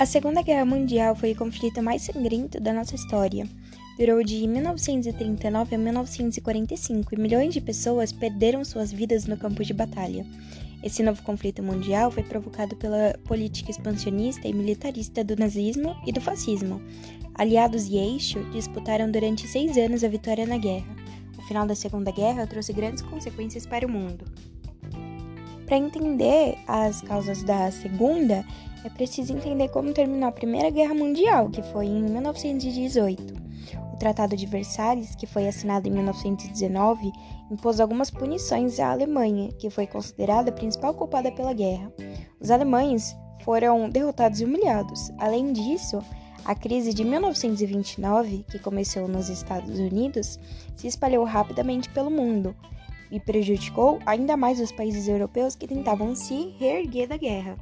A Segunda Guerra Mundial foi o conflito mais sangrento da nossa história. Durou de 1939 a 1945 e milhões de pessoas perderam suas vidas no campo de batalha. Esse novo conflito mundial foi provocado pela política expansionista e militarista do nazismo e do fascismo. Aliados e eixo disputaram durante seis anos a vitória na guerra. O final da Segunda Guerra trouxe grandes consequências para o mundo. Para entender as causas da Segunda, é preciso entender como terminou a Primeira Guerra Mundial, que foi em 1918. O Tratado de Versalhes, que foi assinado em 1919, impôs algumas punições à Alemanha, que foi considerada a principal culpada pela guerra. Os alemães foram derrotados e humilhados. Além disso, a crise de 1929, que começou nos Estados Unidos, se espalhou rapidamente pelo mundo e prejudicou ainda mais os países europeus que tentavam se reerguer da guerra.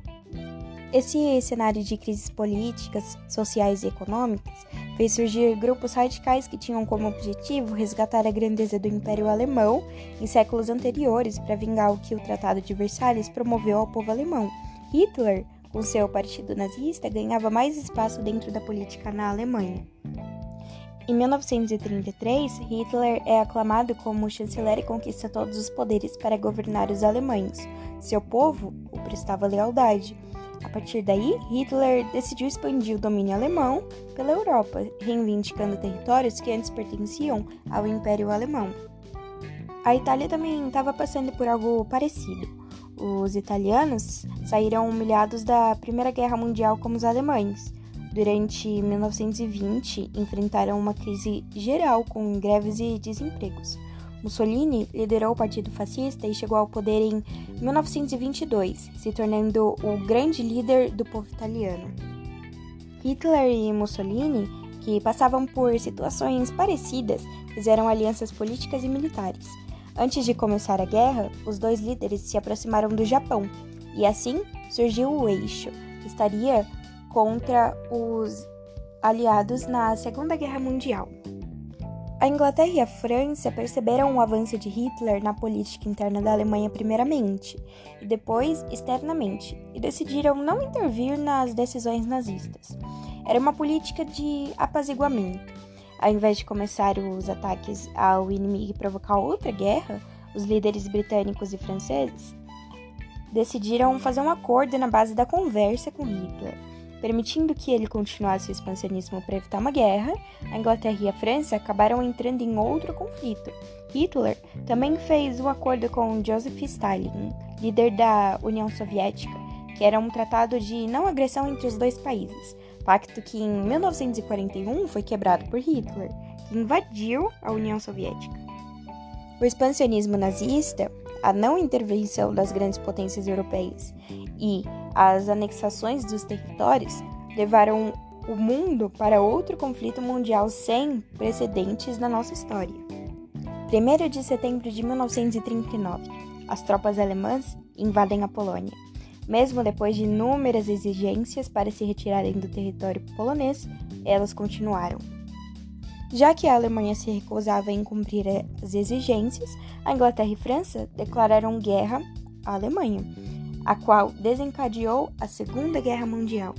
Esse cenário de crises políticas, sociais e econômicas fez surgir grupos radicais que tinham como objetivo resgatar a grandeza do Império Alemão em séculos anteriores para vingar o que o Tratado de Versalhes promoveu ao povo alemão. Hitler, com seu partido nazista, ganhava mais espaço dentro da política na Alemanha. Em 1933, Hitler é aclamado como chanceler e conquista todos os poderes para governar os alemães. Seu povo o prestava lealdade. A partir daí, Hitler decidiu expandir o domínio alemão pela Europa, reivindicando territórios que antes pertenciam ao Império Alemão. A Itália também estava passando por algo parecido. Os italianos saíram humilhados da Primeira Guerra Mundial como os alemães. Durante 1920, enfrentaram uma crise geral com greves e desempregos. Mussolini liderou o Partido Fascista e chegou ao poder em 1922, se tornando o grande líder do povo italiano. Hitler e Mussolini, que passavam por situações parecidas, fizeram alianças políticas e militares. Antes de começar a guerra, os dois líderes se aproximaram do Japão, e assim surgiu o eixo, que estaria contra os aliados na Segunda Guerra Mundial. A Inglaterra e a França perceberam o avanço de Hitler na política interna da Alemanha primeiramente, e depois externamente, e decidiram não intervir nas decisões nazistas. Era uma política de apaziguamento. Ao invés de começar os ataques ao inimigo e provocar outra guerra, os líderes britânicos e franceses decidiram fazer um acordo na base da conversa com Hitler permitindo que ele continuasse o expansionismo para evitar uma guerra, a Inglaterra e a França acabaram entrando em outro conflito. Hitler também fez um acordo com Joseph Stalin, líder da União Soviética, que era um tratado de não agressão entre os dois países, pacto que em 1941 foi quebrado por Hitler, que invadiu a União Soviética. O expansionismo nazista, a não intervenção das grandes potências europeias e as anexações dos territórios levaram o mundo para outro conflito mundial sem precedentes na nossa história. 1 de setembro de 1939, as tropas alemãs invadem a Polônia. Mesmo depois de inúmeras exigências para se retirarem do território polonês, elas continuaram. Já que a Alemanha se recusava em cumprir as exigências, a Inglaterra e França declararam guerra à Alemanha a qual desencadeou a Segunda Guerra Mundial.